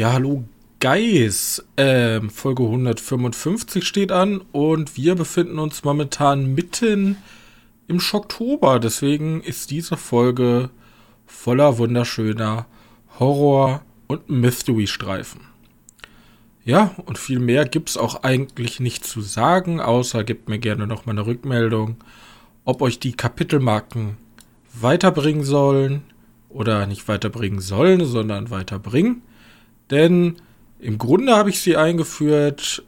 Ja, hallo Guys. Ähm, Folge 155 steht an und wir befinden uns momentan mitten im Schocktober. Deswegen ist diese Folge voller wunderschöner Horror- und Mystery-Streifen. Ja, und viel mehr gibt es auch eigentlich nicht zu sagen, außer gebt mir gerne noch mal eine Rückmeldung, ob euch die Kapitelmarken weiterbringen sollen oder nicht weiterbringen sollen, sondern weiterbringen. Denn im Grunde habe ich sie eingeführt.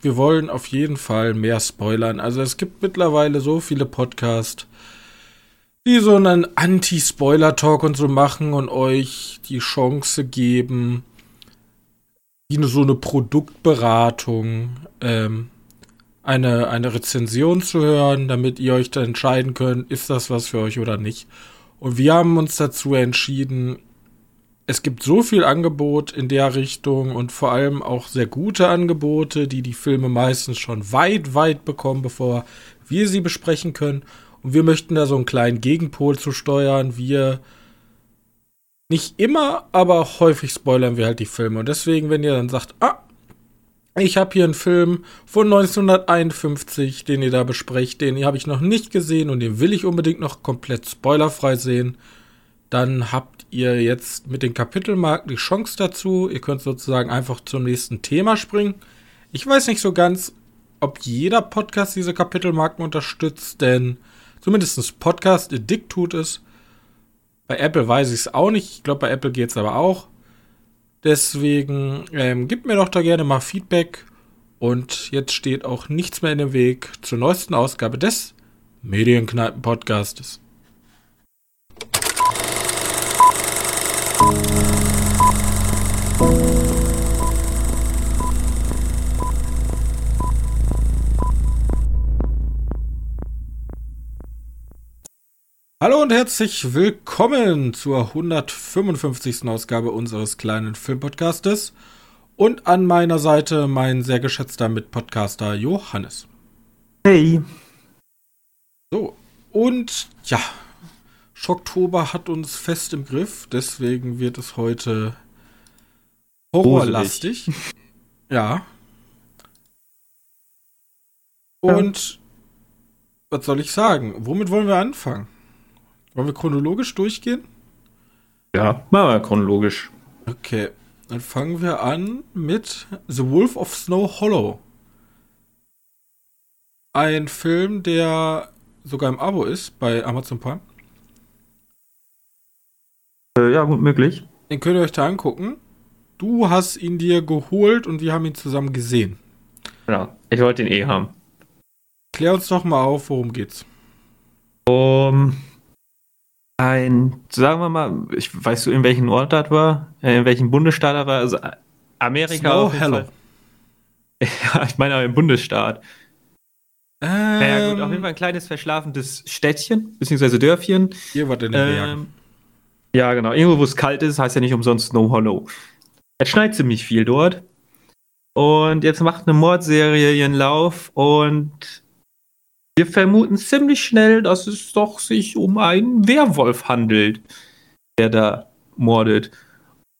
Wir wollen auf jeden Fall mehr spoilern. Also es gibt mittlerweile so viele Podcasts, die so einen Anti-Spoiler-Talk und so machen und euch die Chance geben, wie so eine Produktberatung, ähm, eine, eine Rezension zu hören, damit ihr euch dann entscheiden könnt, ist das was für euch oder nicht. Und wir haben uns dazu entschieden, es gibt so viel Angebot in der Richtung und vor allem auch sehr gute Angebote, die die Filme meistens schon weit, weit bekommen, bevor wir sie besprechen können. Und wir möchten da so einen kleinen Gegenpol zu steuern. Wir nicht immer, aber häufig spoilern wir halt die Filme. Und deswegen, wenn ihr dann sagt, ah, ich habe hier einen Film von 1951, den ihr da besprecht, den habe ich noch nicht gesehen und den will ich unbedingt noch komplett spoilerfrei sehen, dann habt ihr jetzt mit den Kapitelmarken die Chance dazu. Ihr könnt sozusagen einfach zum nächsten Thema springen. Ich weiß nicht so ganz, ob jeder Podcast diese Kapitelmarken unterstützt, denn zumindest Podcast Addict tut es. Bei Apple weiß ich es auch nicht. Ich glaube, bei Apple geht es aber auch. Deswegen ähm, gebt mir doch da gerne mal Feedback. Und jetzt steht auch nichts mehr in dem Weg zur neuesten Ausgabe des Medienkneipen-Podcastes. Hallo und herzlich willkommen zur 155. Ausgabe unseres kleinen Filmpodcastes. Und an meiner Seite mein sehr geschätzter Mitpodcaster Johannes. Hey. So, und ja, Schocktober hat uns fest im Griff, deswegen wird es heute horrorlastig. ja. Und was soll ich sagen? Womit wollen wir anfangen? Wollen wir chronologisch durchgehen? Ja, machen wir chronologisch. Okay, dann fangen wir an mit The Wolf of Snow Hollow. Ein Film, der sogar im Abo ist bei Amazon Prime. Äh, ja, gut möglich. Den könnt ihr euch da angucken. Du hast ihn dir geholt und wir haben ihn zusammen gesehen. Genau, ich wollte ihn eh haben. Klär uns doch mal auf, worum geht's. Um ein, sagen wir mal, ich weißt du, in welchem Ort das war, äh, in welchem Bundesstaat er war, also Amerika. Snow Hello. Ja, ich meine aber im Bundesstaat. Ähm, naja, gut, auf jeden Fall ein kleines verschlafenes Städtchen, beziehungsweise Dörfchen. Hier war in den ähm, Bergen. Ja, genau. Irgendwo, wo es kalt ist, heißt ja nicht umsonst Snow Hollow. Es schneit ziemlich viel dort. Und jetzt macht eine Mordserie ihren Lauf und wir vermuten ziemlich schnell, dass es doch sich um einen Werwolf handelt, der da mordet.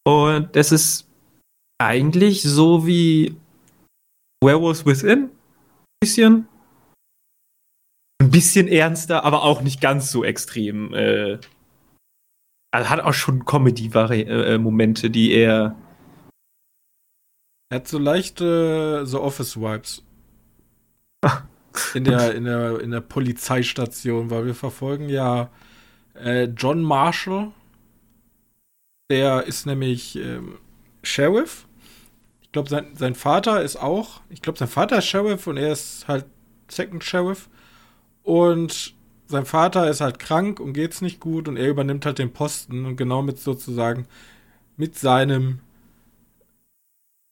Und das ist eigentlich so wie Werewolves Within. Ein bisschen. Ein bisschen ernster, aber auch nicht ganz so extrem. Äh, also hat auch schon Comedy-Momente, äh, die er. Er hat so leichte The Office-Vibes. in der, in der, in der Polizeistation, weil wir verfolgen ja äh, John Marshall. Der ist nämlich ähm, Sheriff. Ich glaube, sein, sein Vater ist auch. Ich glaube, sein Vater ist Sheriff und er ist halt Second Sheriff. Und sein Vater ist halt krank und geht's nicht gut und er übernimmt halt den Posten und genau mit sozusagen mit seinem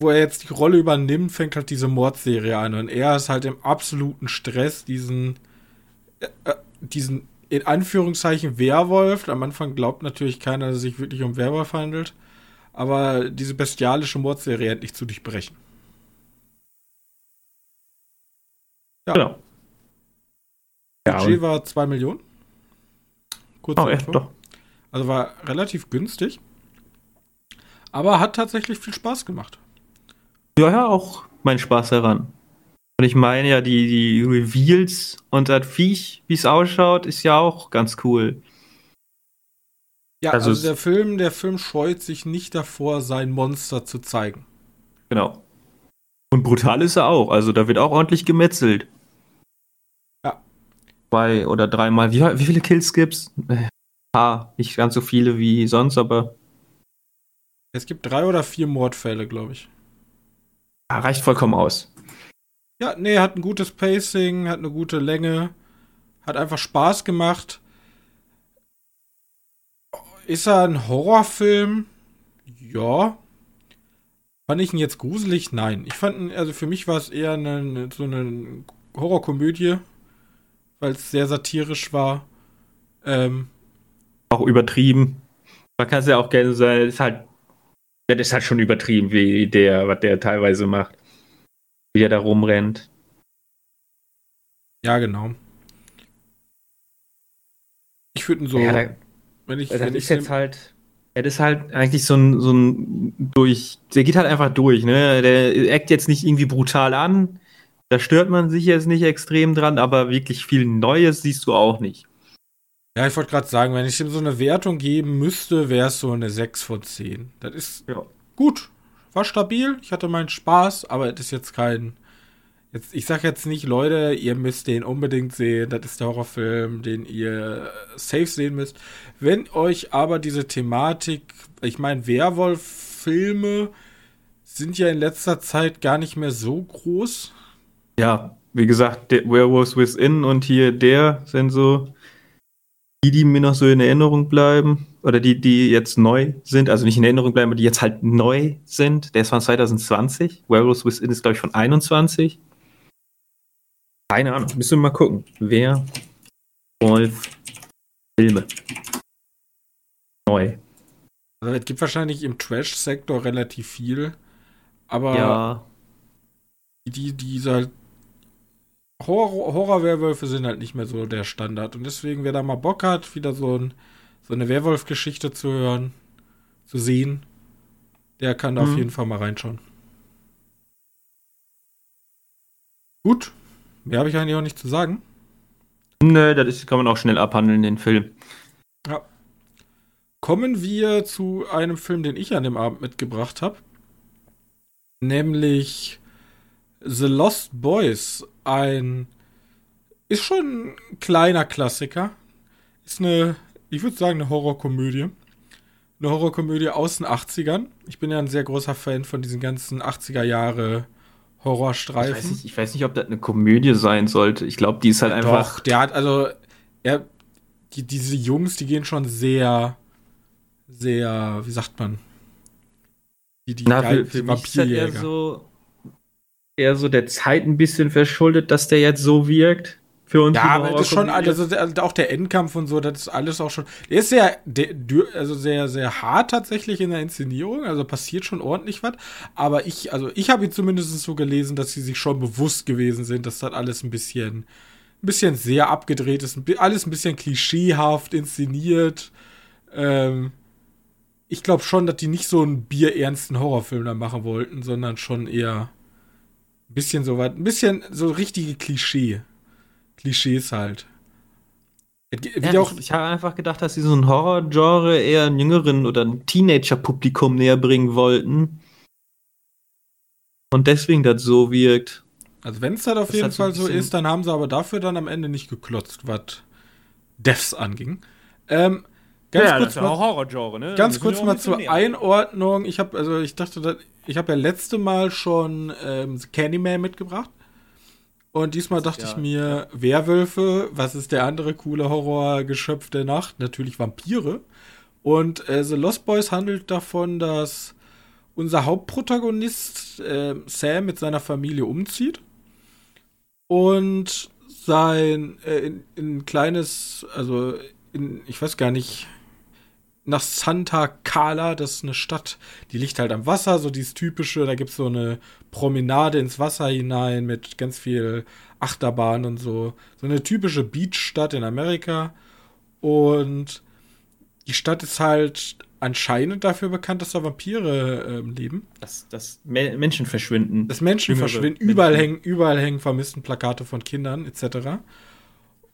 wo er jetzt die Rolle übernimmt, fängt halt diese Mordserie an. Und er ist halt im absoluten Stress, diesen, äh, äh, diesen in Anführungszeichen Werwolf. Am Anfang glaubt natürlich keiner, dass es sich wirklich um Werwolf handelt. Aber diese bestialische Mordserie endlich zu durchbrechen. Ja. Genau. Ja, Budget war 2 Millionen. Kurz oh, echt, doch. Also war relativ günstig. Aber hat tatsächlich viel Spaß gemacht. Ja, ja, auch mein Spaß daran. Und ich meine ja, die, die Reveals und das Viech, wie es ausschaut, ist ja auch ganz cool. Ja, also, also der Film, der Film scheut sich nicht davor, sein Monster zu zeigen. Genau. Und brutal ist er auch. Also da wird auch ordentlich gemetzelt. Zwei oder dreimal. Wie, wie viele Kills gibt's? Ah, nicht ganz so viele wie sonst, aber. Es gibt drei oder vier Mordfälle, glaube ich. Ja, reicht vollkommen aus. Ja, nee, hat ein gutes Pacing, hat eine gute Länge, hat einfach Spaß gemacht. Ist er ein Horrorfilm? Ja. Fand ich ihn jetzt gruselig? Nein. Ich fand ihn, also für mich war es eher eine, so eine Horrorkomödie, weil es sehr satirisch war. Ähm, auch übertrieben. Man kann es ja auch gerne sagen, ist halt, das ist halt schon übertrieben, wie der, was der teilweise macht wie er da rumrennt. Ja, genau. Ich würde ihn so. Ja, da, wenn ich, das wenn ist ich jetzt halt. Er ist halt eigentlich so ein, so ein durch. Der geht halt einfach durch, ne? Der eckt jetzt nicht irgendwie brutal an. Da stört man sich jetzt nicht extrem dran, aber wirklich viel Neues siehst du auch nicht. Ja, ich wollte gerade sagen, wenn ich ihm so eine Wertung geben müsste, wäre es so eine 6 von 10. Das ist ja. gut war stabil, ich hatte meinen Spaß, aber es ist jetzt kein. Jetzt, ich sag jetzt nicht, Leute, ihr müsst den unbedingt sehen, das ist der Horrorfilm, den ihr safe sehen müsst. Wenn euch aber diese Thematik, ich meine, Werwolf-Filme sind ja in letzter Zeit gar nicht mehr so groß. Ja, wie gesagt, der Werewolves Within und hier der sind so die, die mir noch so in Erinnerung bleiben oder die, die jetzt neu sind, also nicht in Erinnerung bleiben, aber die jetzt halt neu sind. Der ist von 2020. Werewolves Within ist, glaube ich, von 21. Keine Ahnung, müssen wir mal gucken. Wer Wolf Filme. Neu. Also es gibt wahrscheinlich im Trash-Sektor relativ viel, aber ja. die, dieser Horror, Horror-Werwölfe sind halt nicht mehr so der Standard. Und deswegen, wer da mal Bock hat, wieder so ein so eine Werwolf-Geschichte zu hören, zu sehen, der kann da mhm. auf jeden Fall mal reinschauen. Gut, mehr habe ich eigentlich auch nicht zu sagen. Nö, das ist, kann man auch schnell abhandeln, den Film. Ja. Kommen wir zu einem Film, den ich an dem Abend mitgebracht habe. Nämlich The Lost Boys. Ein. Ist schon ein kleiner Klassiker. Ist eine ich würde sagen, eine Horrorkomödie. Eine Horrorkomödie aus den 80ern. Ich bin ja ein sehr großer Fan von diesen ganzen 80er Jahre Horrorstreifen. Ich weiß, nicht, ich weiß nicht, ob das eine Komödie sein sollte. Ich glaube, die ist halt einfach. Doch, der hat, also, er, die, diese Jungs, die gehen schon sehr, sehr, wie sagt man? Die, die, Na, für, für mich ist halt eher so, eher so der Zeit ein bisschen verschuldet, dass der jetzt so wirkt für uns. Ja, aber das ist schon, also auch der Endkampf und so, das ist alles auch schon. Der ist sehr, also sehr, sehr hart tatsächlich in der Inszenierung, also passiert schon ordentlich was. Aber ich, also ich habe ihn zumindest so gelesen, dass sie sich schon bewusst gewesen sind, dass das alles ein bisschen, ein bisschen sehr abgedreht ist, alles ein bisschen klischeehaft inszeniert. Ähm, ich glaube schon, dass die nicht so einen bierernsten Horrorfilm da machen wollten, sondern schon eher ein bisschen so was, ein bisschen so richtige Klischee. Klischees halt. Ja, auch, ich habe einfach gedacht, dass sie so ein Horror-Genre eher einen jüngeren oder ein Teenager-Publikum näher bringen wollten. Und deswegen das so wirkt. Also wenn es das auf das jeden Fall so ist, dann haben sie aber dafür dann am Ende nicht geklotzt, was Devs anging. Ähm, ganz ja, kurz das ist mal, Horror-Genre, ne? Ganz kurz mal zur Einordnung. Ich habe also ich dachte, ich habe ja letzte Mal schon ähm, Candyman mitgebracht. Und diesmal dachte ja, ich mir, ja. Werwölfe, was ist der andere coole Horrorgeschöpf der Nacht? Natürlich Vampire. Und äh, The Lost Boys handelt davon, dass unser Hauptprotagonist äh, Sam mit seiner Familie umzieht und sein äh, in, in ein kleines, also in, ich weiß gar nicht, nach Santa Cala, das ist eine Stadt, die liegt halt am Wasser, so dieses typische, da gibt es so eine Promenade ins Wasser hinein mit ganz viel Achterbahn und so. So eine typische Beachstadt in Amerika. Und die Stadt ist halt anscheinend dafür bekannt, dass da Vampire ähm, leben. Dass, dass Me Menschen verschwinden. Dass Menschen Jüngere verschwinden. Menschen. Überall hängen, überall hängen vermissten Plakate von Kindern etc.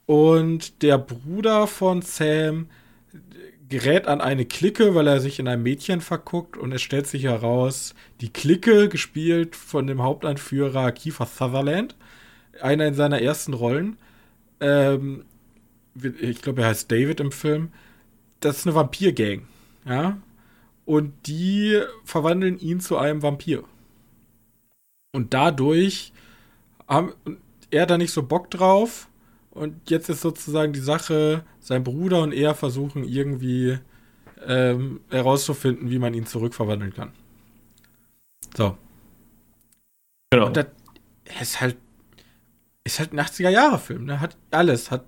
Und der Bruder von Sam gerät an eine Clique, weil er sich in ein Mädchen verguckt und es stellt sich heraus, die Clique, gespielt von dem Hauptanführer Kiefer Sutherland, einer in seiner ersten Rollen, ähm, ich glaube, er heißt David im Film, das ist eine Vampir-Gang, ja, und die verwandeln ihn zu einem Vampir. Und dadurch haben er da nicht so Bock drauf und jetzt ist sozusagen die Sache, sein Bruder und er versuchen irgendwie ähm, herauszufinden, wie man ihn zurückverwandeln kann. So. Genau. Und das ist halt, ist halt ein 80er-Jahre-Film, ne? Hat alles. Hat,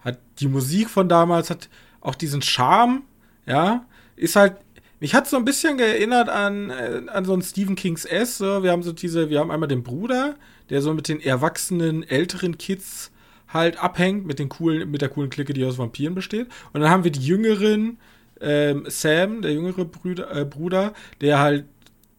hat die Musik von damals, hat auch diesen Charme, ja. Ist halt, mich hat so ein bisschen erinnert an, äh, an so einen Stephen Kings S. So. Wir haben so diese, wir haben einmal den Bruder, der so mit den erwachsenen, älteren Kids halt abhängt, mit den coolen, mit der coolen Clique, die aus Vampiren besteht. Und dann haben wir die jüngeren, ähm, Sam, der jüngere Brüder, äh, Bruder, der halt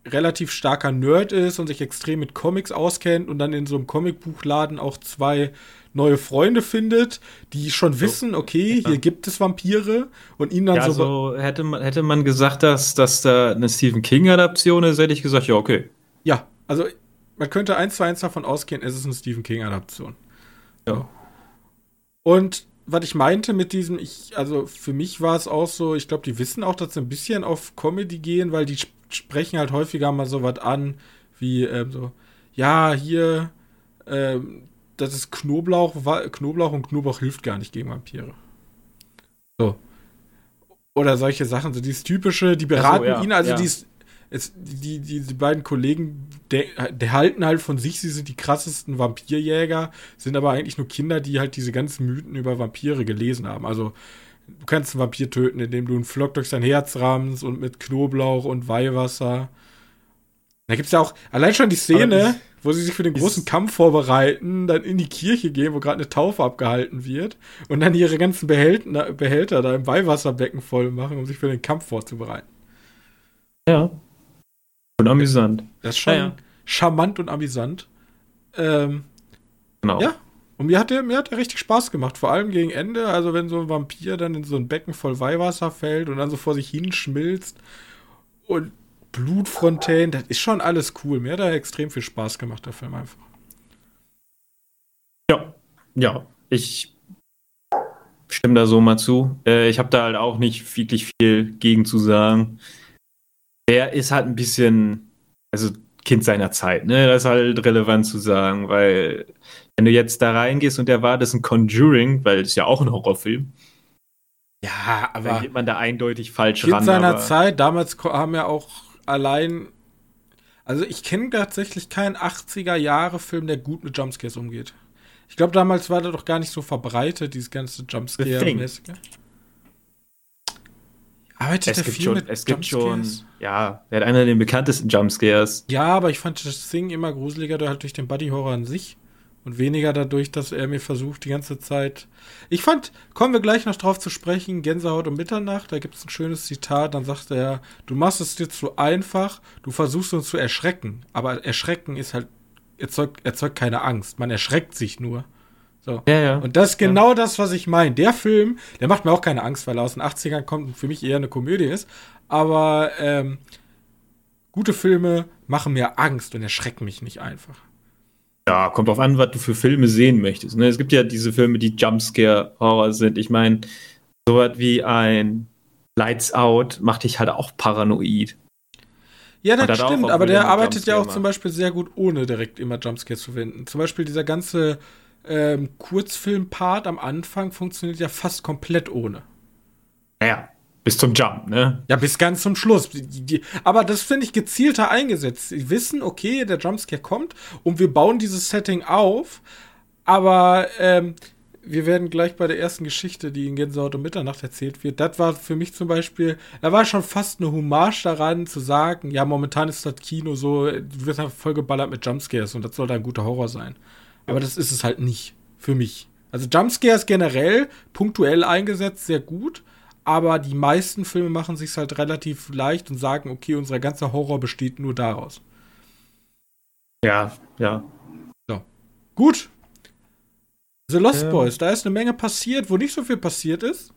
relativ starker Nerd ist und sich extrem mit Comics auskennt und dann in so einem Comicbuchladen auch zwei neue Freunde findet, die schon wissen, okay, Ja. hier gibt es Vampire und ihn dann Ja, so. also hätte man, hätte man gesagt, dass, dass da eine Stephen King-Adaption ist, hätte ich gesagt, ja, okay. Ja, also man könnte eins zu eins davon ausgehen, es ist eine Stephen King-Adaption. Ja. Und was ich meinte mit diesem, ich, also für mich war es auch so, ich glaube, die wissen auch, dass sie ein bisschen auf Comedy gehen, weil die sp- sprechen halt häufiger mal so was an, wie ähm, so, ja, hier, ähm, das ist Knoblauch, Knoblauch und Knoblauch hilft gar nicht gegen Vampire. So. Oder solche Sachen, so dieses typische, die beraten ja, ihn, also ja. dies, es, die, die, die beiden Kollegen, der, der halten halt von sich, sie sind die krassesten Vampirjäger, sind aber eigentlich nur Kinder, die halt diese ganzen Mythen über Vampire gelesen haben. Also, du kannst einen Vampir töten, indem du einen Flock durch sein Herz rammst und mit Knoblauch und Weihwasser. Da gibt's ja auch allein schon die Szene, das- wo sie sich für den großen Kampf vorbereiten, dann in die Kirche gehen, wo gerade eine Taufe abgehalten wird und dann ihre ganzen Behälter, Behälter da im Weihwasserbecken voll machen, um sich für den Kampf vorzubereiten. Ja. Und amüsant. Das ist schon Ja, ja. charmant und amüsant. Ähm, Genau. Ja. und mir hat, der, mir hat der richtig Spaß gemacht, vor allem gegen Ende. Also, wenn so ein Vampir dann in so ein Becken voll Weihwasser fällt und dann so vor sich hinschmilzt und Blutfontänen, das ist schon alles cool. Mir hat da extrem viel Spaß gemacht, der Film einfach. Ja, ja, ich stimme da so mal zu. Äh, ich habe da halt auch nicht wirklich viel gegen zu sagen. Er ist halt ein bisschen, also Kind seiner Zeit, ne? Das ist halt relevant zu sagen, weil wenn du jetzt da reingehst und erwartest ein Conjuring, weil es ja auch ein Horrorfilm, Ja, dann geht man da eindeutig falsch Kind ran. seiner aber- Zeit, damals haben ja auch allein. Also, ich kenne tatsächlich keinen 80er-Jahre-Film, der gut mit Jumpscares umgeht. Ich glaube, damals war der doch gar nicht so verbreitet, dieses ganze. Jumpscare-mäßige. Arbeitet Es gibt viel schon, mit es gibt schon, ja, er hat einer der bekanntesten Jumpscares. Ja, aber ich fand das Thing immer gruseliger halt durch den Buddy-Horror an sich und weniger dadurch, dass er mir versucht, die ganze Zeit. Ich fand, kommen wir gleich noch drauf zu sprechen, Gänsehaut um Mitternacht, da gibt es ein schönes Zitat, dann sagt er, du machst es dir zu einfach, du versuchst uns zu erschrecken, aber erschrecken ist halt, erzeugt, erzeugt keine Angst, man erschreckt sich nur. So. Ja, ja. Und das ist genau das, was ich meine. Der Film, der macht mir auch keine Angst, weil er aus den 80ern kommt und für mich eher eine Komödie ist. Aber ähm, gute Filme machen mir Angst und erschrecken mich nicht einfach. Ja, kommt drauf an, was du für Filme sehen möchtest. Ne? Es gibt ja diese Filme, die Jumpscare-Horror sind. Ich meine, sowas wie ein Lights Out macht dich halt auch paranoid. Ja, das stimmt, auch aber der arbeitet ja auch zum Beispiel sehr gut, ohne direkt immer Jumpscares zu verwenden. Zum Beispiel dieser ganze ähm, Kurzfilm-Part am Anfang funktioniert ja fast komplett ohne. Naja, bis zum Jump, ne? Ja, bis ganz zum Schluss. Aber das finde ich gezielter eingesetzt. Sie wissen, okay, der Jumpscare kommt und wir bauen dieses Setting auf, aber ähm, wir werden gleich bei der ersten Geschichte, die in Gänsehaut um Mitternacht erzählt wird, das war für mich zum Beispiel, da war schon fast eine Hommage daran zu sagen, ja, momentan ist das Kino so, du wirst halt voll geballert mit Jumpscares und das soll dann ein guter Horror sein. Aber das ist es halt nicht, für mich. Also Jumpscares generell, punktuell eingesetzt, sehr gut, aber die meisten Filme machen sich halt relativ leicht und sagen, okay, unser ganzer Horror besteht nur daraus. Ja, ja. So. Gut. The Lost Ähm. Boys, da ist eine Menge passiert, wo nicht so viel passiert ist.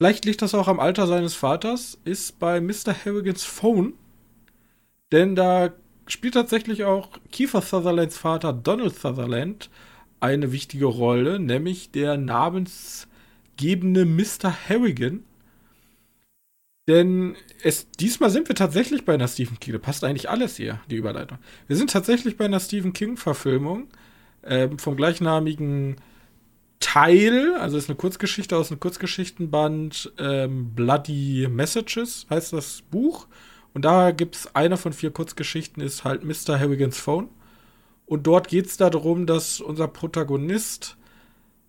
Vielleicht liegt das auch am Alter seines Vaters, ist bei Mr. Harrigans Phone. Denn da spielt tatsächlich auch Kiefer Sutherlands Vater Donald Sutherland eine wichtige Rolle, nämlich der namensgebende Mr. Harrigan. Denn es, diesmal sind wir tatsächlich bei einer Stephen King. Da passt eigentlich alles hier, die Überleitung. Wir sind tatsächlich bei einer Stephen King-Verfilmung ähm, vom gleichnamigen Teil, also ist eine Kurzgeschichte aus einem Kurzgeschichtenband, ähm, Bloody Messages heißt das Buch. Und da gibt es eine von vier Kurzgeschichten, ist halt Mr. Harrigans Phone. Und dort geht es darum, dass unser Protagonist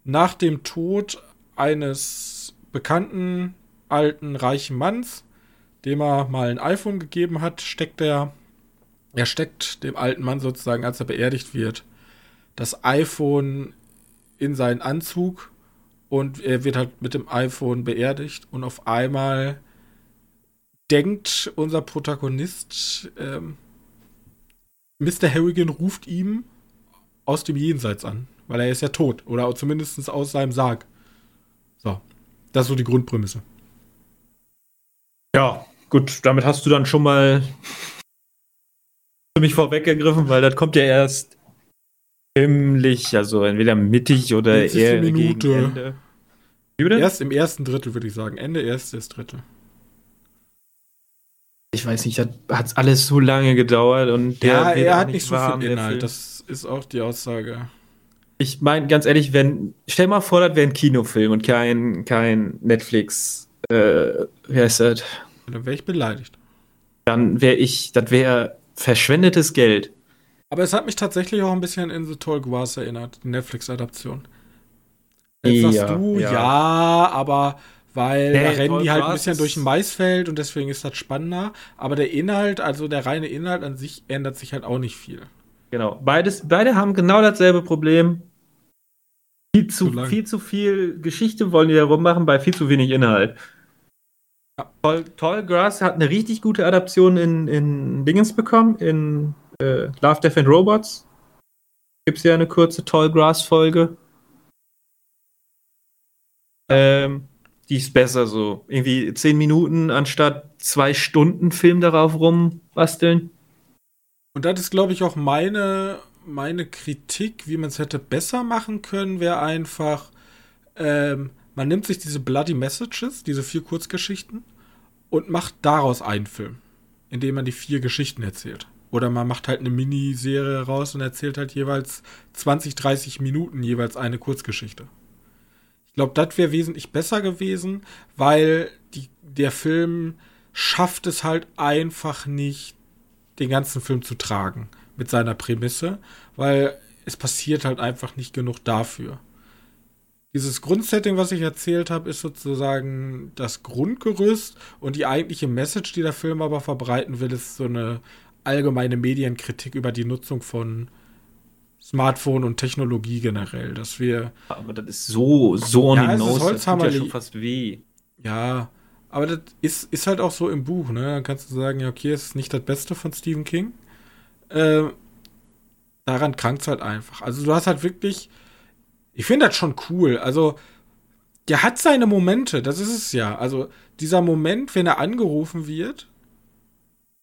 nach dem Tod eines bekannten alten reichen Manns, dem er mal ein iPhone gegeben hat, steckt er, er steckt dem alten Mann sozusagen, als er beerdigt wird, das iPhone in seinen Anzug und er wird halt mit dem iPhone beerdigt und auf einmal denkt unser Protagonist, ähm, Mr. Harrigan ruft ihm aus dem Jenseits an, weil er ist ja tot oder zumindest aus seinem Sarg. So, das ist so die Grundprämisse. Ja, gut, damit hast du dann schon mal für mich vorweggegriffen, weil das kommt ja erst ziemlich, also entweder mittig oder 50. eher Minute. gegen Ende. Erst im ersten Drittel, würde ich sagen. Ende erstes Drittel. Ich weiß nicht, das hat alles so lange gedauert und der Ja, er hat nicht so warm, viel Inhalt. Das ist auch die Aussage. Ich meine, ganz ehrlich, wenn, stell mal vor, das wäre ein Kinofilm und kein, kein Netflix, äh, wie heißt das? Dann wäre ich beleidigt. Dann wäre ich, das wäre verschwendetes Geld. Aber es hat mich tatsächlich auch ein bisschen in The Tall Grass erinnert, die Netflix-Adaption. Jetzt sagst Ja, du, ja. ja. aber weil Nee, da rennen die halt ein bisschen durch ein Maisfeld und deswegen ist das spannender. Aber der Inhalt, also der reine Inhalt an sich, ändert sich halt auch nicht viel. Genau. Beides, beide haben genau dasselbe Problem. Viel zu, Zu viel zu viel Geschichte wollen die da rummachen, bei viel zu wenig Inhalt. Ja. Tall, Tall Grass hat eine richtig gute Adaption in, in Dingens bekommen, in äh, Love, Death and Robots. Gibt es ja eine kurze Tall Grass-Folge. Ähm, die ist besser so. Irgendwie zehn Minuten anstatt zwei Stunden Film darauf rumbasteln. Und das ist, glaube ich, auch meine, meine Kritik, wie man es hätte besser machen können, wäre einfach, ähm, man nimmt sich diese Bloody Messages, diese vier Kurzgeschichten, und macht daraus einen Film, indem man die vier Geschichten erzählt. Oder man macht halt eine Miniserie raus und erzählt halt jeweils 20, 30 Minuten jeweils eine Kurzgeschichte. Ich glaube, das wäre wesentlich besser gewesen, weil die, der Film schafft es halt einfach nicht, den ganzen Film zu tragen mit seiner Prämisse, weil es passiert halt einfach nicht genug dafür. Dieses Grundsetting, was ich erzählt habe, ist sozusagen das Grundgerüst und die eigentliche Message, die der Film aber verbreiten will, ist so eine allgemeine Medienkritik über die Nutzung von Smartphone und Technologie generell, dass wir Aber das ist so, so on Ja, nose, das tut ja schon fast weh. Ja, aber das ist, ist halt auch so im Buch, ne? Dann kannst du sagen, ja, okay, es ist nicht das Beste von Stephen King. Äh, daran krankt es halt einfach. Also du hast halt wirklich, ich finde das schon cool. Also, der hat seine Momente, das ist es ja. Also, dieser Moment, wenn er angerufen wird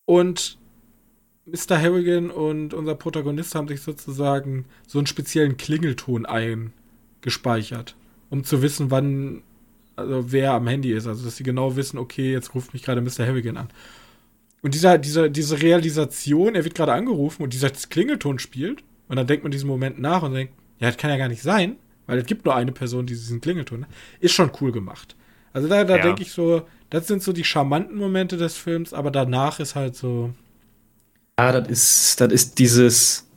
und Mr. Harrigan und unser Protagonist haben sich sozusagen so einen speziellen Klingelton eingespeichert, um zu wissen, wann also wer am Handy ist, also dass sie genau wissen, okay, jetzt ruft mich gerade Mr. Harrigan an. Und dieser, dieser, diese Realisation, er wird gerade angerufen und dieser Klingelton spielt, und dann denkt man diesen Moment nach und denkt, ja, das kann ja gar nicht sein, weil es gibt nur eine Person, die diesen Klingelton hat, ist schon cool gemacht. Also da, da Ja. denke ich so, das sind so die charmanten Momente des Films, aber danach ist halt so, Ja, das ist, das ist dieses.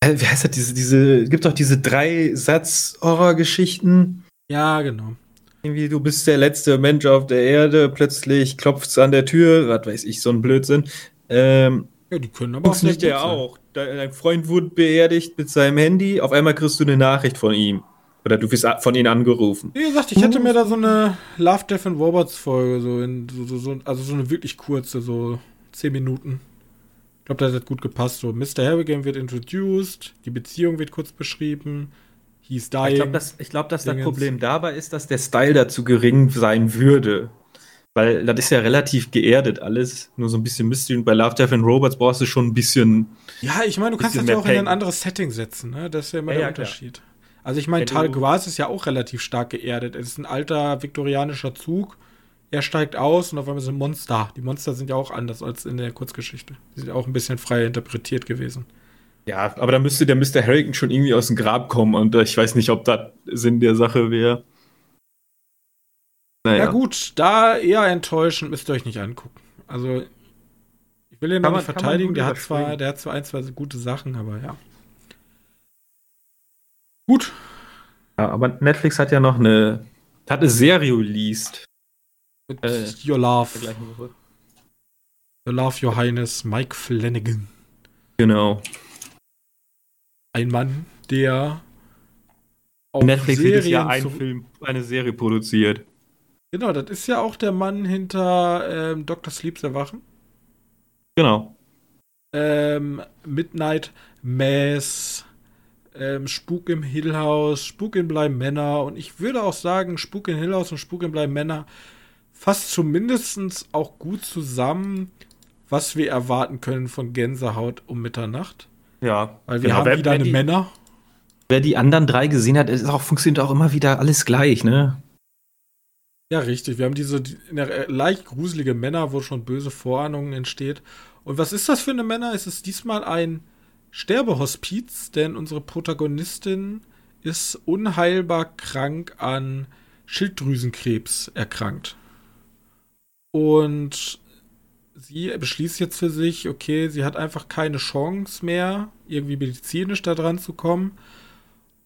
Äh, Wie heißt das? Diese, diese, gibt doch diese drei Satz-Horror-Geschichten. ja, genau. Irgendwie, du bist der letzte Mensch auf der Erde, plötzlich klopft's an der Tür, was weiß ich, so ein Blödsinn. Ähm, Ja, die können aber auch sehr ja auch. Dein, Freund wurde beerdigt mit seinem Handy, auf einmal kriegst du eine Nachricht von ihm. Oder du wirst von ihnen angerufen. Wie gesagt, ich hätte mir da so eine Love, Death and Robots Folge, so in, so, so, so, also so eine wirklich kurze, so 10 Minuten. Ich glaube, das hat gut gepasst. So, Mr. Harrigan wird introduced, die Beziehung wird kurz beschrieben, he's dying. Ich glaube, dass, glaub, dass das Problem dabei ist, dass der Style dazu gering sein würde. Weil das ist ja relativ geerdet alles, nur so ein bisschen Mystery. Und bei Love, Death and Robots brauchst du schon ein bisschen. Ja, ich meine, du kannst das ja auch in ein anderes Setting setzen, ne? Das ist ja immer ja, der ja, Unterschied. Klar. Also ich meine, Tal Gras ist ja auch relativ stark geerdet. Es ist ein alter viktorianischer Zug. Er steigt aus und auf einmal sind Monster. Die Monster sind ja auch anders als in der Kurzgeschichte. Die sind auch ein bisschen freier interpretiert gewesen. Ja, aber da müsste der Mr. Harrington schon irgendwie aus dem Grab kommen und ich weiß nicht, ob das Sinn der Sache wäre. Naja. Ja gut, da eher enttäuschend müsst ihr euch nicht angucken. Also ich will ihn noch nicht verteidigen. Der hat zwar, der hat zwar ein, zwei gute Sachen, aber ja. Gut. Ja, aber Netflix hat ja noch eine, hat eine Serie released. Mit äh, Your Love. Your Love, Your Highness, Mike Flanagan. Genau. Ein Mann, der auf Netflix jedes Jahr einen Film, eine Serie produziert. Genau, das ist ja auch der Mann hinter ähm, Dr. Sleeps Erwachen. Genau. Ähm, Midnight Mass, ähm, Spuk im Hill House, Spuk in Bleiben Männer und ich würde auch sagen, Spuk in Hill House und Spuk in Bleiben Männer fasst zumindest auch gut zusammen, was wir erwarten können von Gänsehaut um Mitternacht. Ja. Weil wir genau, haben wer, wieder eine die, Männer. Wer die anderen drei gesehen hat, ist auch, funktioniert auch immer wieder alles gleich, ne? Ja, richtig. Wir haben diese die, leicht gruselige Männer, wo schon böse Vorahnungen entsteht. Und was ist das für eine Männer? Es ist diesmal ein Sterbehospiz, denn unsere Protagonistin ist unheilbar krank an Schilddrüsenkrebs erkrankt. Und sie beschließt jetzt für sich, okay, sie hat einfach keine Chance mehr, irgendwie medizinisch da dran zu kommen.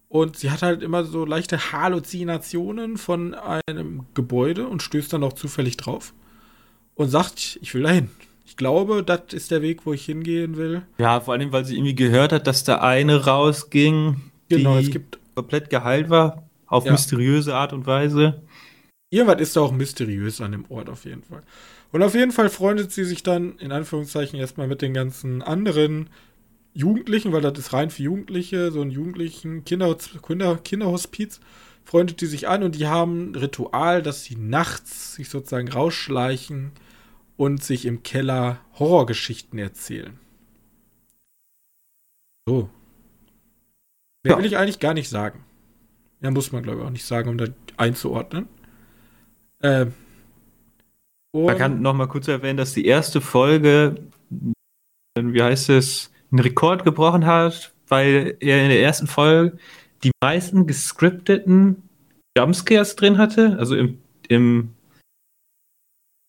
Und sie hat halt immer so leichte Halluzinationen von einem Gebäude und stößt dann auch zufällig drauf. Und sagt, ich will dahin. Ich glaube, das ist der Weg, wo ich hingehen will. Ja, vor allem, weil sie irgendwie gehört hat, dass da eine rausging, genau, die es gibt komplett geheilt war, auf ja. mysteriöse Art und Weise. Irgendwas ist da auch mysteriös an dem Ort auf jeden Fall. Und auf jeden Fall freundet sie sich dann in Anführungszeichen erstmal mit den ganzen anderen Jugendlichen, weil das ist rein für Jugendliche, so ein Jugendlichen Kinder, Kinder, Kinderhospiz, freundet die sich an und die haben ein Ritual, dass sie nachts sich sozusagen rausschleichen und sich im Keller Horrorgeschichten erzählen. So. Mehr ja. will ich eigentlich gar nicht sagen. Ja, muss man, glaube ich, auch nicht sagen, um das einzuordnen. Ähm, man kann noch mal kurz erwähnen, dass die erste Folge, wie heißt es, einen Rekord gebrochen hat, weil er in der ersten Folge die meisten gescripteten Jumpscares drin hatte, also im, im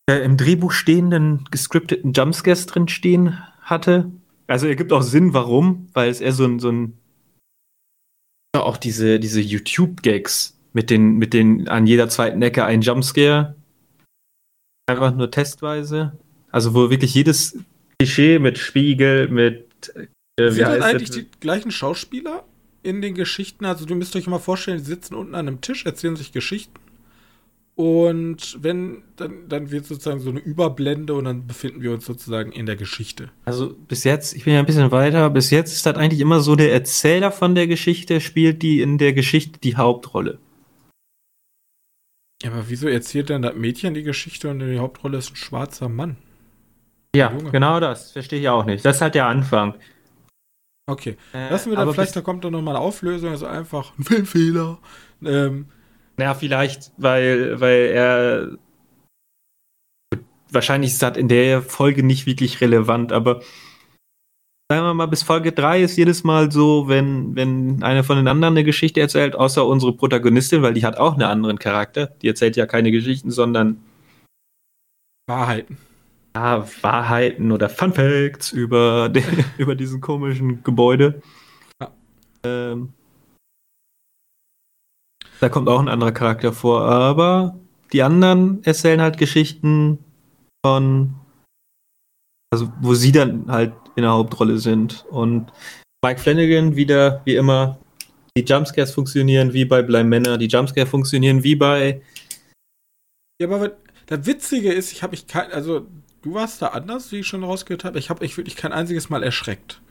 äh, im Drehbuch stehenden gescripteten Jumpscares drin stehen hatte. Also ergibt auch Sinn, warum, weil es eher so ein, so ein auch diese, diese YouTube-Gags mit den, mit den an jeder zweiten Ecke ein Jumpscare. Einfach nur testweise. Also wo wirklich jedes Klischee mit Spiegel, mit äh, Sind das eigentlich die gleichen Schauspieler in den Geschichten? Also du müsst euch mal vorstellen, die sitzen unten an einem Tisch, erzählen sich Geschichten und wenn, dann, dann wird sozusagen so eine Überblende und dann befinden wir uns sozusagen in der Geschichte. Also bis jetzt, ich bin ja ein bisschen weiter, bis jetzt ist das eigentlich immer so, der Erzähler von der Geschichte spielt die in der Geschichte die Hauptrolle. Ja, aber wieso erzählt denn das Mädchen die Geschichte und die Hauptrolle ist ein schwarzer Mann? Ja, genau das. Verstehe ich auch nicht. Das ist halt der Anfang. Okay. Äh, Lassen wir dann vielleicht, da kommt dann nochmal eine Auflösung, also einfach ein Filmfehler. Ähm, ja, vielleicht, weil, weil er wahrscheinlich ist das in der Folge nicht wirklich relevant, aber sagen wir mal, bis Folge 3 ist jedes Mal so, wenn, wenn einer von den anderen eine Geschichte erzählt, außer unsere Protagonistin, weil die hat auch einen anderen Charakter. Die erzählt ja keine Geschichten, sondern Wahrheiten. Ja, Wahrheiten oder Fun Facts über, den, über diesen komischen Gebäude. Ja. Ähm, da kommt auch ein anderer Charakter vor, aber die anderen erzählen halt Geschichten von, also wo sie dann halt in der Hauptrolle sind. Und Mike Flanagan wieder, wie immer, Die Jumpscares funktionieren wie bei Blei Männer, die Jumpscares funktionieren wie bei. Ja, aber das Witzige ist, ich habe mich kein, also du warst da anders, wie ich schon rausgehört habe. Ich habe mich wirklich kein einziges Mal erschreckt.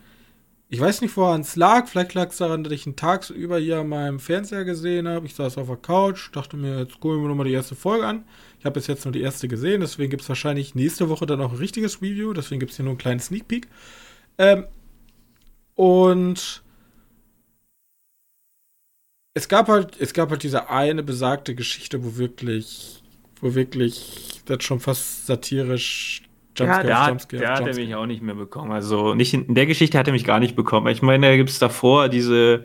Ich weiß nicht, woran es lag. Vielleicht lag es daran, dass ich einen tagsüber hier an meinem Fernseher gesehen habe. Ich saß auf der Couch, dachte mir, jetzt gucken wir nochmal die erste Folge an. Ich habe bis jetzt nur die erste gesehen, deswegen gibt es wahrscheinlich nächste Woche dann auch ein richtiges Review. Deswegen gibt es hier nur einen kleinen Sneak Peek. Ähm, und es gab halt, es gab halt diese eine besagte Geschichte, wo wirklich, wo wirklich das schon fast satirisch Jumpscare, ja, der, Jumpscare, der hat er mich auch nicht mehr bekommen. Also nicht in, der Geschichte hat er mich gar nicht bekommen. Ich meine, da gibt es davor diese.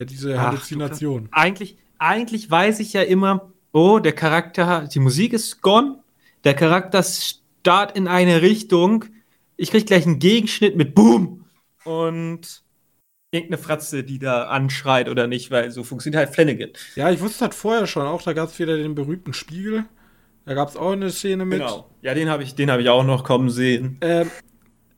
Ja, diese Halluzination. Ach, eigentlich, eigentlich weiß ich ja immer, oh, der Charakter, die Musik ist gone, der Charakter start in eine Richtung, ich krieg gleich einen Gegenschnitt mit Boom und irgendeine Fratze, die da anschreit oder nicht, weil so funktioniert halt Flanagan. Ja, ich wusste halt vorher schon auch, da gab es wieder den berühmten Spiegel. Da gab es auch eine Szene mit. Genau. Ja, den habe ich, hab ich auch noch kommen sehen. Ähm,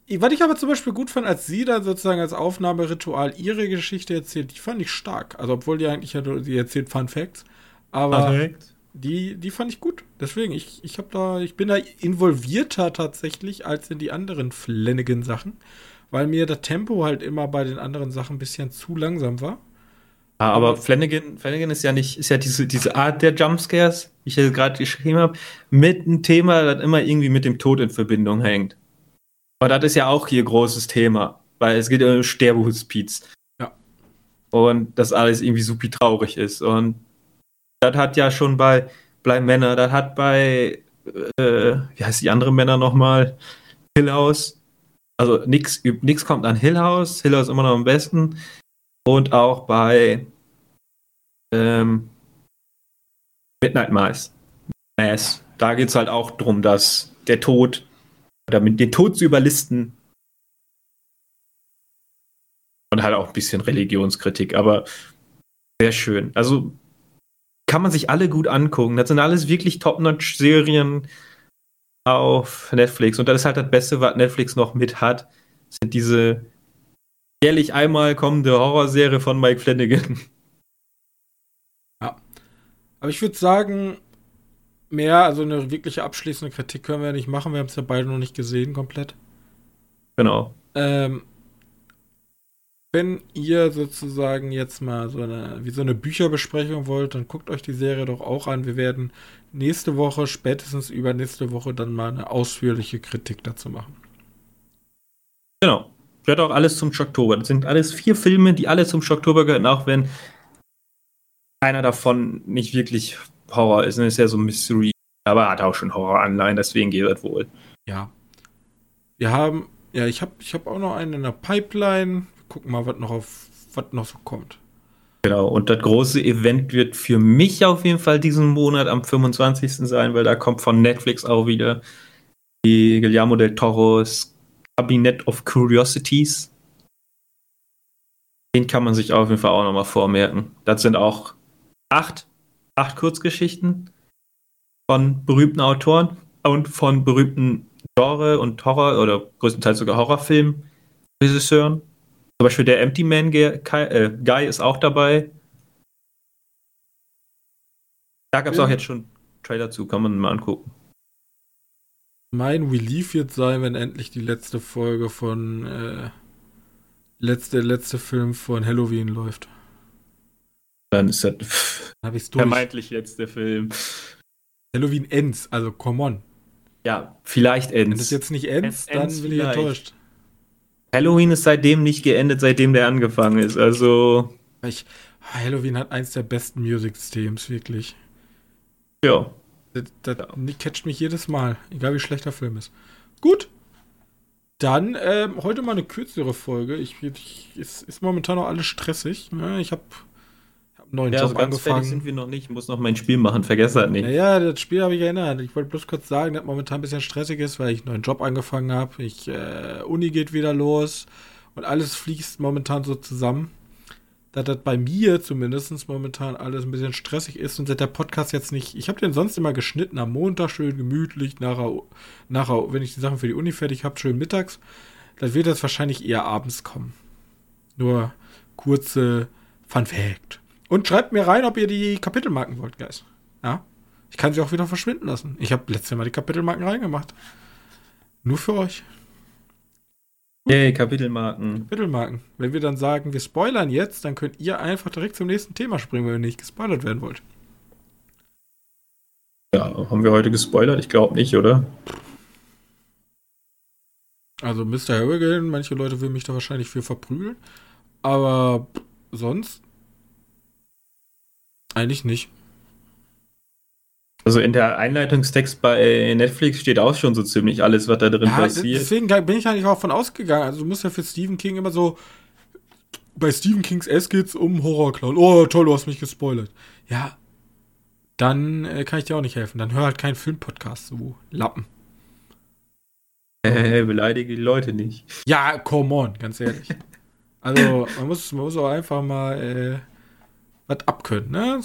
was ich aber zum Beispiel gut fand, als sie da sozusagen als Aufnahmeritual ihre Geschichte erzählt, die fand ich stark. Also, obwohl die eigentlich ja, sie erzählt Fun Facts. Aber Perfekt. die, die fand ich gut. Deswegen, ich, ich, da, ich bin da involvierter tatsächlich als in die anderen Flanagan-Sachen weil mir das Tempo halt immer bei den anderen Sachen ein bisschen zu langsam war. Ja, aber Flanagan, Flanagan ist ja nicht, ist ja diese, diese Art der Jumpscares, wie ich gerade geschrieben habe, mit einem Thema, das immer irgendwie mit dem Tod in Verbindung hängt. Aber das ist ja auch hier großes Thema, weil es geht um Sterbehospiz. Ja. Und das alles irgendwie super traurig ist. Und das hat ja schon bei Bleib Männer, das hat bei, äh, wie heißt die andere Männer nochmal? Hill House, also nichts nix kommt an Hill House. Hill House immer noch am besten. Und auch bei ähm, Midnight Mass. Mass. Da geht es halt auch darum, dass der Tod oder mit den Tod zu überlisten. Und halt auch ein bisschen Religionskritik, aber sehr schön. Also kann man sich alle gut angucken. Das sind alles wirklich Top-Notch-Serien auf Netflix. Und das ist halt das Beste, was Netflix noch mit hat, sind diese jährlich einmal kommende Horrorserie von Mike Flanagan. Ja. Aber ich würde sagen, mehr, also eine wirkliche abschließende Kritik können wir ja nicht machen. Wir haben es ja beide noch nicht gesehen, komplett. Genau. Ähm, wenn ihr sozusagen jetzt mal so eine, wie so eine Bücherbesprechung wollt, dann guckt euch die Serie doch auch an. Wir werden nächste Woche, spätestens übernächste Woche, dann mal eine ausführliche Kritik dazu machen. Genau. Gehört auch alles zum Schocktober. Das sind alles vier Filme, die alle zum Schocktober gehören, auch wenn einer davon nicht wirklich Horror ist. Das ist ja so ein Mystery, aber hat auch schon Horror-Anleihen, deswegen geht das wohl. Ja. Wir haben, ja, ich habe ich hab auch noch einen in der Pipeline gucken mal, was noch auf was noch so kommt. Genau, und das große Event wird für mich auf jeden Fall diesen Monat am 25. sein, weil da kommt von Netflix auch wieder die Guillermo del Toro's Cabinet of Curiosities. Den kann man sich auf jeden Fall auch nochmal vormerken. Das sind auch acht, acht Kurzgeschichten von berühmten Autoren und von berühmten Genre- und Horror- oder größtenteils sogar Horrorfilm-Regisseuren. Zum Beispiel der Empty Man äh, Guy ist auch dabei. Da gab es auch jetzt schon Trailer zu, kann man mal angucken. Mein Relief wird sein, wenn endlich die letzte Folge von äh, letzte letzte Film von Halloween läuft. Dann ist das Hab ich's durch. vermeintlich letzte Film. Halloween ends, also come on. Ja, vielleicht ends. Wenn das jetzt nicht ends, dann bin ich enttäuscht. Halloween ist seitdem nicht geendet, seitdem der angefangen ist. Also. Ich, Halloween hat eins der besten Music-Systems, wirklich. Ja. Das, das ja. catcht mich jedes Mal, egal wie schlecht der Film ist. Gut. Dann ähm, heute mal eine kürzere Folge. Ich, ich, ist, ist momentan noch alles stressig. Ne? ich habe neuen ja, Job so ganz angefangen. Sind wir noch nicht. Ich muss noch mein Spiel machen. Vergesst das nicht. Naja, das Spiel habe ich erinnert. Ich wollte bloß kurz sagen, dass momentan ein bisschen stressig ist, weil ich einen neuen Job angefangen habe. Ich äh, Uni geht wieder los und alles fließt momentan so zusammen. Dass das bei mir zumindest momentan alles ein bisschen stressig ist und seit der Podcast jetzt nicht. Ich habe den sonst immer geschnitten am Montag, schön gemütlich, nachher, nachher, wenn ich die Sachen für die Uni fertig habe, schön mittags. Das wird jetzt wahrscheinlich eher abends kommen. Nur kurze Fun Fact. Und schreibt mir rein, ob ihr die Kapitelmarken wollt, Guys. Ja? Ich kann sie auch wieder verschwinden lassen. Ich habe letztes Mal die Kapitelmarken reingemacht. Nur für euch. Yay, Kapitelmarken. Kapitelmarken. Wenn wir dann sagen, wir spoilern jetzt, dann könnt ihr einfach direkt zum nächsten Thema springen, wenn ihr nicht gespoilert werden wollt. Ja, haben wir heute gespoilert? Ich glaube nicht, oder? Also Mr. Harrigan, manche Leute will mich da wahrscheinlich für verprügeln. Aber sonst eigentlich nicht. Also in der Einleitungstext bei Netflix steht auch schon so ziemlich alles, was da drin ja, passiert. Deswegen bin ich eigentlich auch von ausgegangen. Also du musst ja für Stephen King immer so. Bei Stephen Kings S geht's um Horrorclown. Oh, toll, du hast mich gespoilert. Ja, dann äh, kann ich dir auch nicht helfen. Dann hör halt keinen Filmpodcast, du Lappen. Äh, beleidige die Leute nicht. Ja, come on, ganz ehrlich. also, man muss, man muss auch einfach mal äh, was abkönnen, ne?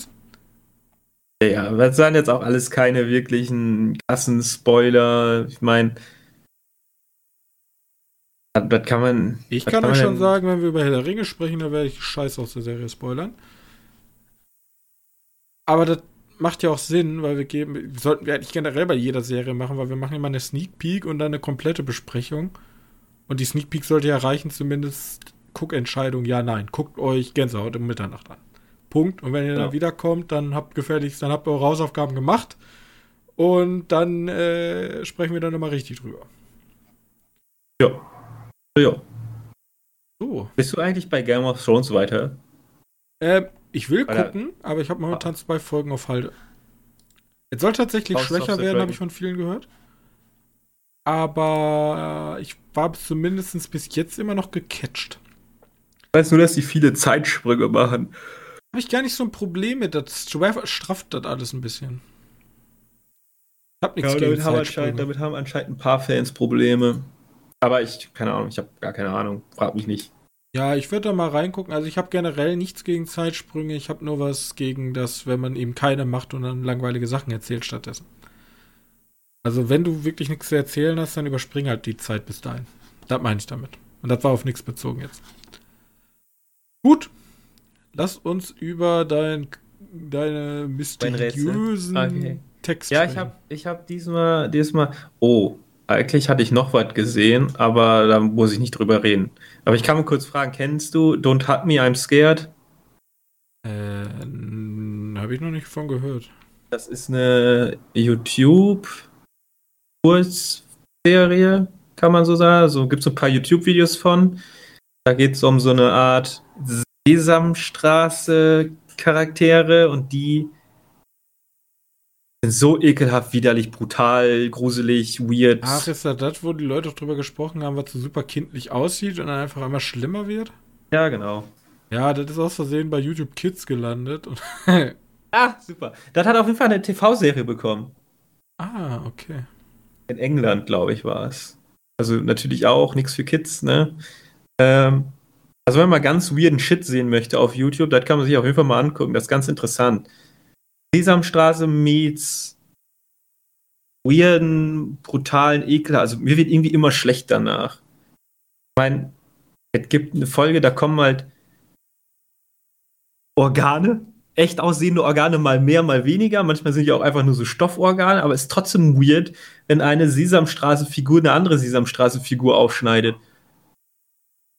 Ja, das sind jetzt auch alles keine wirklichen krassen Spoiler. Ich meine, das kann man. Ich kann, kann euch schon sagen, wenn wir über Herr der Ringe sprechen, dann werde ich Scheiß aus der Serie spoilern. Aber das macht ja auch Sinn, weil wir geben, sollten wir eigentlich generell bei jeder Serie machen, weil wir machen immer eine Sneak Peek und dann eine komplette Besprechung. Und die Sneak Peek sollte ja reichen, zumindest Guckentscheidung, ja, nein. Guckt euch Gänsehaut um Mitternacht an. Punkt. Und wenn ihr ja. dann wiederkommt, dann habt gefährlich, dann habt ihr eure Hausaufgaben gemacht. Und dann äh, sprechen wir dann nochmal richtig drüber. Ja. Ja. So. Bist du eigentlich bei Game of Thrones weiter? Ähm, ich will Weil gucken, aber ich habe momentan ah. zwei Folgen auf Halde. Es soll tatsächlich schwächer werden, habe ich von vielen gehört. Aber ich war zumindest bis jetzt immer noch gecatcht. Ich weiß nur, dass die viele Zeitsprünge machen. Habe ich gar nicht so ein Problem mit. Das strafft das alles ein bisschen. Ich hab nichts ja, damit, haben damit haben anscheinend ein paar Fans Probleme. Aber ich, keine Ahnung, ich habe gar keine Ahnung. Frag mich nicht. Ja, ich würde da mal reingucken. Also ich habe generell nichts gegen Zeitsprünge. Ich habe nur was gegen das, wenn man eben keine macht und dann langweilige Sachen erzählt stattdessen. Also wenn du wirklich nichts zu erzählen hast, dann überspring halt die Zeit bis dahin. Das meine ich damit. Und das war auf nichts bezogen jetzt. Gut. Lass uns über dein, deine mysteriösen okay. Texte. Ja, ich habe ich hab diesmal, diesmal. Oh, eigentlich hatte ich noch was gesehen, aber da muss ich nicht drüber reden. Aber ich kann mal kurz fragen, kennst du Don't Hurt Me, I'm Scared? Äh, habe ich noch nicht von gehört. Das ist eine YouTube-Kurzserie, kann man so sagen. Also gibt es ein paar YouTube-Videos von. Da geht es um so eine Art Sesamstraße-Charaktere und die sind so ekelhaft, widerlich, brutal, gruselig, weird. Ach, ist das das, wo die Leute drüber gesprochen haben, was so super kindlich aussieht und dann einfach immer schlimmer wird? Ja, genau. Ja, das ist aus Versehen bei YouTube Kids gelandet. ah, super. Das hat auf jeden Fall eine TV-Serie bekommen. Ah, okay. In England, glaube ich, war es. Also natürlich auch nichts für Kids, ne? Ähm, also wenn man ganz weirden Shit sehen möchte auf YouTube, das kann man sich auf jeden Fall mal angucken. Das ist ganz interessant. Sesamstraße meets weirden, brutalen Ekel. Also mir wird irgendwie immer schlecht danach. Ich meine, es gibt eine Folge, da kommen halt Organe, echt aussehende Organe, mal mehr, mal weniger. Manchmal sind die auch einfach nur so Stofforgane, aber es ist trotzdem weird, wenn eine Sesamstraße-Figur eine andere Sesamstraße-Figur aufschneidet.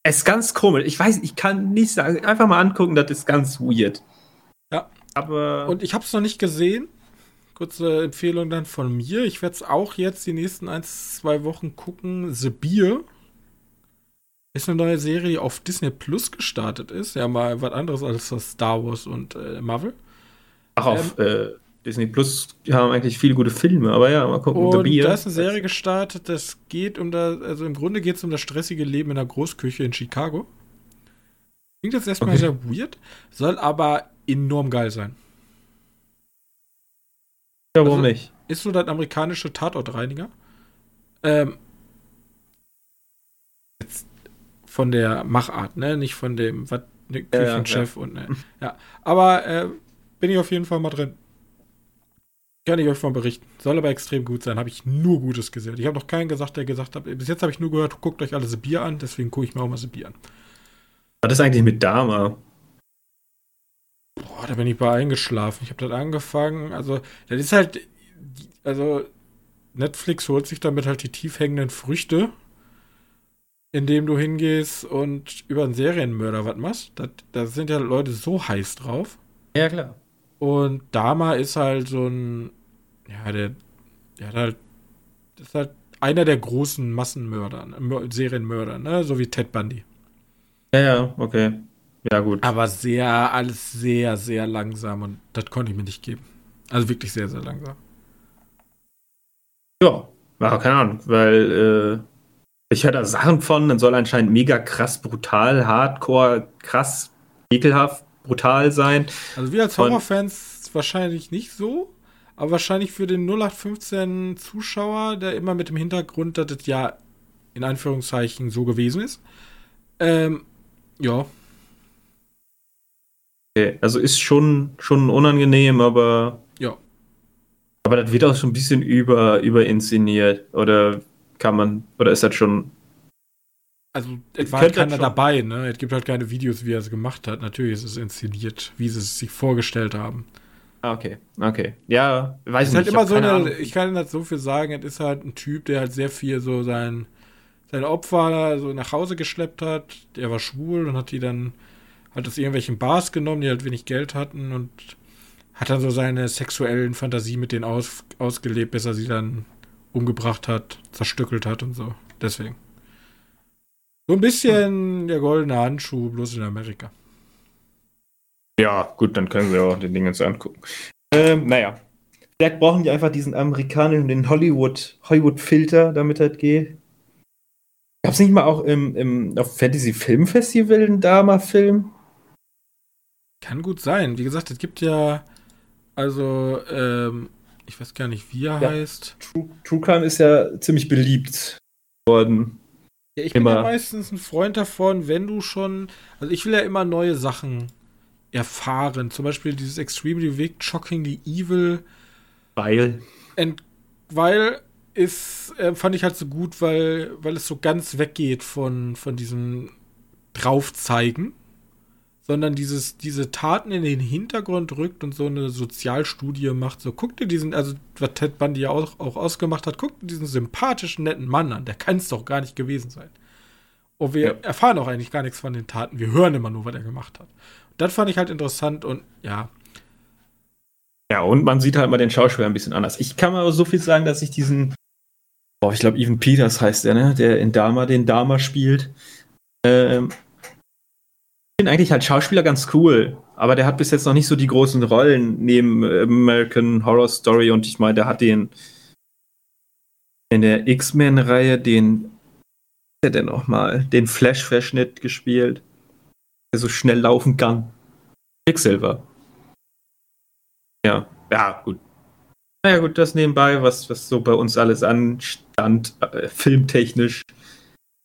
Es ist ganz komisch. Ich weiß, ich kann nicht sagen. Einfach mal angucken, das ist ganz weird. Ja. Aber und ich habe es noch nicht gesehen. Kurze Empfehlung dann von mir. Ich werde es auch jetzt die nächsten ein, zwei Wochen gucken. The Beer ist eine neue Serie, die auf Disney Plus gestartet ist. Ja, mal was anderes als das Star Wars und äh, Marvel. Ach, auf ähm, äh, Disney Plus haben eigentlich viele gute Filme, aber ja, mal gucken. Und da ist eine Serie gestartet, das geht um das, also im Grunde geht es um das stressige Leben in der Großküche in Chicago. Klingt jetzt erstmal okay. sehr weird, soll aber enorm geil sein. Ja, warum also, nicht? Ist so das amerikanische Tatortreiniger. Ähm, von der Machart, ne? Nicht von dem was, ne, Küchenchef ja, ja. und ne. Ja. Aber äh, bin ich auf jeden Fall mal drin. Kann ich euch von berichten. Soll aber extrem gut sein. Habe ich nur Gutes gesehen. Ich habe noch keinen gesagt, der gesagt hat. Bis jetzt habe ich nur gehört, guckt euch alle Bier an. Deswegen gucke ich mir auch mal Bier an. Was ist eigentlich mit Dama? da bin ich bei eingeschlafen. Ich habe das angefangen. Also, das ist halt, also Netflix holt sich damit halt die tief hängenden Früchte, indem du hingehst und über einen Serienmörder was machst. Da sind ja Leute so heiß drauf. Ja, klar. Und Dama ist halt so ein, ja, der, der hat halt, das ist halt einer der großen Massenmörder, Serienmörder, ne? So wie Ted Bundy. Ja, ja, okay. Ja, gut. Aber sehr, alles sehr, sehr langsam und das konnte ich mir nicht geben. Also wirklich sehr, sehr langsam. Ja, ja keine Ahnung, weil äh, ich höre da Sachen von, dann soll anscheinend mega krass brutal, hardcore, krass, ekelhaft, brutal sein. Also wir als Horrorfans wahrscheinlich nicht so, aber wahrscheinlich für den 0815 Zuschauer, der immer mit dem Hintergrund, dass das ja in Anführungszeichen so gewesen ist. Ähm, ja. Okay, also ist schon, schon unangenehm, aber. Ja. Aber das wird auch so ein bisschen über, überinszeniert. Oder kann man, oder ist das schon. Also, es war halt keiner dabei, ne? Es gibt halt keine Videos, wie er es gemacht hat. Natürlich ist es inszeniert, wie sie es sich vorgestellt haben. Ah, okay, okay. Ja, weiß es nicht. Halt immer so eine, ich kann halt so viel sagen, es ist halt ein Typ, der halt sehr viel so sein, sein Opfer so nach Hause geschleppt hat. Der war schwul und hat die dann halt aus irgendwelchen Bars genommen, die halt wenig Geld hatten und hat dann so seine sexuellen Fantasie mit denen aus, ausgelebt, bis er sie dann umgebracht hat, zerstückelt hat und so. Deswegen. So ein bisschen der goldene Handschuh, bloß in Amerika. Ja, gut, dann können wir auch den Ding uns angucken. Ähm, naja. Vielleicht brauchen die einfach diesen amerikanischen, den Hollywood, Hollywood-Filter, damit das geht. Gab es nicht mal auch im, im, auf Fantasy Film Festival einen Dama-Film? Kann gut sein. Wie gesagt, es gibt ja, also, ähm, ich weiß gar nicht, wie er ja, heißt. True, True Crime ist ja ziemlich beliebt worden. Ja, ich immer. bin ja meistens ein Freund davon, wenn du schon, also ich will ja immer neue Sachen erfahren. Zum Beispiel dieses Extremely Wicked, Shockingly Evil. Weil. Und weil ist, äh, fand ich halt so gut, weil, weil es so ganz weggeht von, von diesem Draufzeigen, sondern dieses, diese Taten in den Hintergrund rückt und so eine Sozialstudie macht. So, guck dir diesen, also was Ted Bundy ja auch, auch ausgemacht hat, guck dir diesen sympathischen, netten Mann an. Der kann es doch gar nicht gewesen sein. Und wir ja. erfahren auch eigentlich gar nichts von den Taten. Wir hören immer nur, was er gemacht hat das fand ich halt interessant und ja. Ja, und man sieht halt mal den Schauspieler ein bisschen anders. Ich kann mal so viel sagen, dass ich diesen, boah, ich glaube, Evan Peters heißt der, ne? Der in Dama den Dama spielt. Ähm, ich finde eigentlich halt Schauspieler ganz cool, aber der hat bis jetzt noch nicht so die großen Rollen neben American Horror Story und ich meine, der hat den in der X-Men-Reihe den, der denn nochmal, den Flash-Verschnitt gespielt der so schnell laufen kann. Quicksilver. Ja, ja, gut. Naja, gut, das nebenbei, was, was so bei uns alles anstand, äh, filmtechnisch,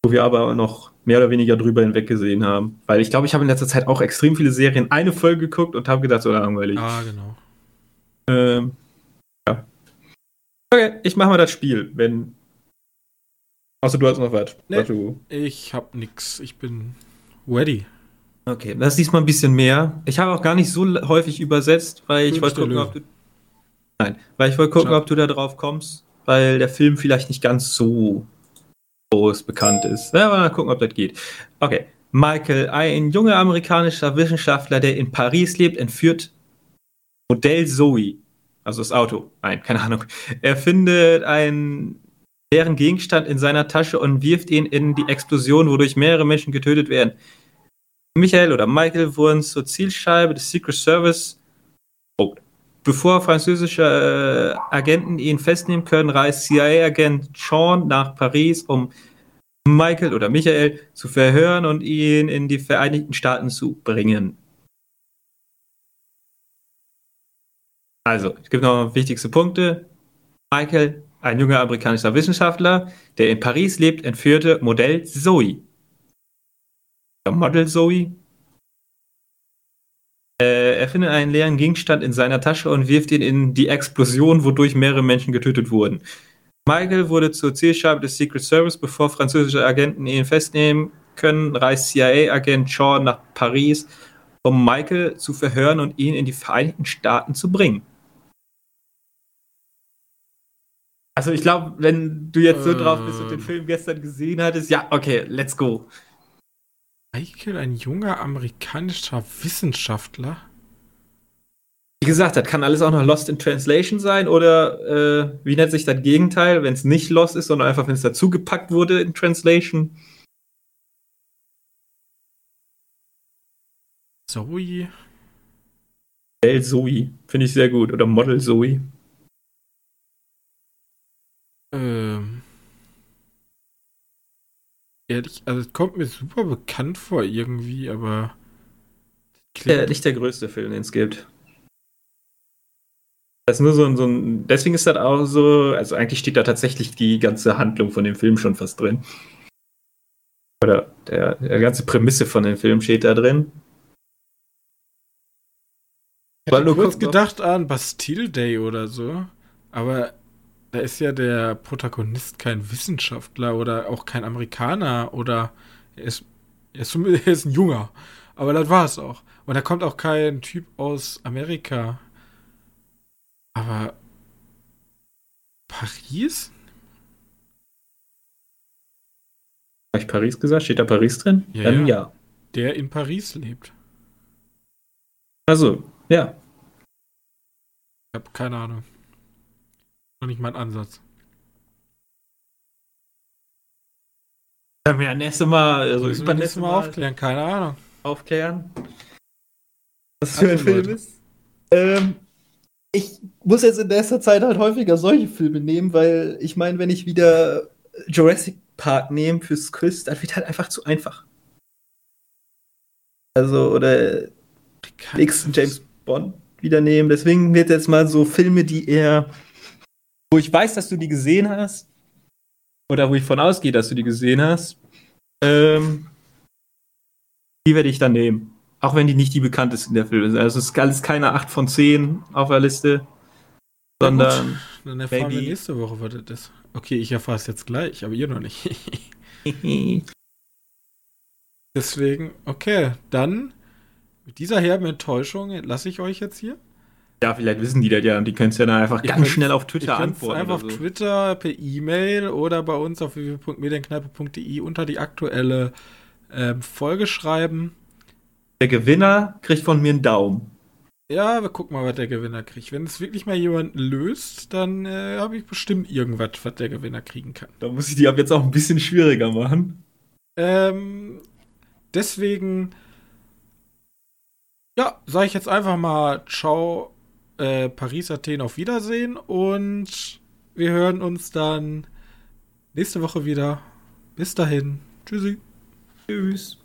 wo wir aber noch mehr oder weniger drüber hinweg gesehen haben. Weil ich glaube, ich habe in letzter Zeit auch extrem viele Serien eine Folge geguckt und habe gedacht, so langweilig. Ah, genau. Ähm, ja. Okay, ich mache mal das Spiel, wenn. Außer du hast noch was. Nee, ich hab nix. Ich bin ready. Okay, das ist diesmal ein bisschen mehr. Ich habe auch gar nicht so häufig übersetzt, weil ich wollte gucken, ob du. Nein, weil ich wollte gucken, ob du da drauf kommst, weil der Film vielleicht nicht ganz so groß bekannt ist. Ja, mal gucken, ob das geht. Okay. Michael, ein junger amerikanischer Wissenschaftler, der in Paris lebt, entführt Modell Zoe, also das Auto. Nein, keine Ahnung. Er findet einen leeren Gegenstand in seiner Tasche und wirft ihn in die Explosion, wodurch mehrere Menschen getötet werden. Michael oder Michael wurden zur Zielscheibe des Secret Service. Oh. Bevor französische äh, Agenten ihn festnehmen können, reist CIA-Agent Sean nach Paris, um Michael oder Michael zu verhören und ihn in die Vereinigten Staaten zu bringen. Also, es gibt noch wichtigste Punkte. Michael, ein junger amerikanischer Wissenschaftler, der in Paris lebt, entführte Modell Zoe. Model Zoe. Äh, er findet einen leeren Gegenstand in seiner Tasche und wirft ihn in die Explosion, wodurch mehrere Menschen getötet wurden. Michael wurde zur Zielscheibe des Secret Service, bevor französische Agenten ihn festnehmen können, reist CIA-Agent Shaw nach Paris, um Michael zu verhören und ihn in die Vereinigten Staaten zu bringen. Also ich glaube, wenn du jetzt so drauf bist und den. Film gestern gesehen hattest, ja, okay, let's go. Michael, ein junger amerikanischer Wissenschaftler. Wie gesagt, das kann alles auch noch Lost in Translation sein oder äh, wie nennt sich das Gegenteil, wenn es nicht Lost ist, sondern einfach, wenn es dazugepackt wurde in Translation. Zoe. Bell Zoe, finde ich sehr gut. Oder Model Zoe. Ehrlich, also es kommt mir super bekannt vor irgendwie, aber. Der, Klingt, nicht der größte Film, den es gibt. Das ist nur so ein, so ein. Deswegen ist das auch so. Also eigentlich steht da tatsächlich die ganze Handlung von dem Film schon fast drin. Oder der, der ganze Prämisse von dem Film steht da drin. ich hatte kurz gedacht an Bastille Day oder so, aber da ist ja der Protagonist kein Wissenschaftler oder auch kein Amerikaner oder er ist, er ist, er ist ein Junger. Aber das war es auch. Und da kommt auch kein Typ aus Amerika. Aber Paris? Habe ich Paris gesagt? Steht da Paris drin? Ja, Dann ja. ja. Der in Paris lebt. Also, ja. Ich habe keine Ahnung. Noch nicht mal einen Ansatz. Können wir ja nächstes Mal, also Müssen wir nächstes Mal aufklären, keine Ahnung. aufklären. Was für ein Film ist. Ähm, ich muss jetzt in letzter Zeit halt häufiger solche Filme nehmen, weil ich meine, wenn ich wieder Jurassic Park nehme fürs Quiz, dann wird halt einfach zu einfach. Also, oder nächsten James Bond wieder nehmen. Deswegen wird jetzt mal so Filme, die eher, wo ich weiß, dass du die gesehen hast, oder wo ich von ausgehe, dass du die gesehen hast, ähm, die werde ich dann nehmen. Auch wenn die nicht die bekanntesten der Filme sind. Also es ist alles keine 8 von 10 auf der Liste, sondern Dann erfahren wir Maybe. nächste Woche, was das ist. Okay, ich erfahre es jetzt gleich, aber ihr noch nicht. Deswegen, okay, dann mit dieser herben Enttäuschung lasse ich euch jetzt hier. Ja, vielleicht wissen die das ja und die können es ja dann einfach Ihr ganz schnell auf Twitter antworten. einfach auf so. Twitter, per E-Mail oder bei uns auf www.medienkneipe.de unter die aktuelle ähm, Folge schreiben. Der Gewinner kriegt von mir einen Daumen. Ja, wir gucken mal, was der Gewinner kriegt. Wenn es wirklich mal jemand löst, dann äh, habe ich bestimmt irgendwas, was der Gewinner kriegen kann. Da muss ich die ab jetzt auch ein bisschen schwieriger machen. Ähm, deswegen, ja, sage ich jetzt einfach mal Ciao, äh, Paris, Athen, auf Wiedersehen und wir hören uns dann nächste Woche wieder. Bis dahin. Tschüssi. Tschüss.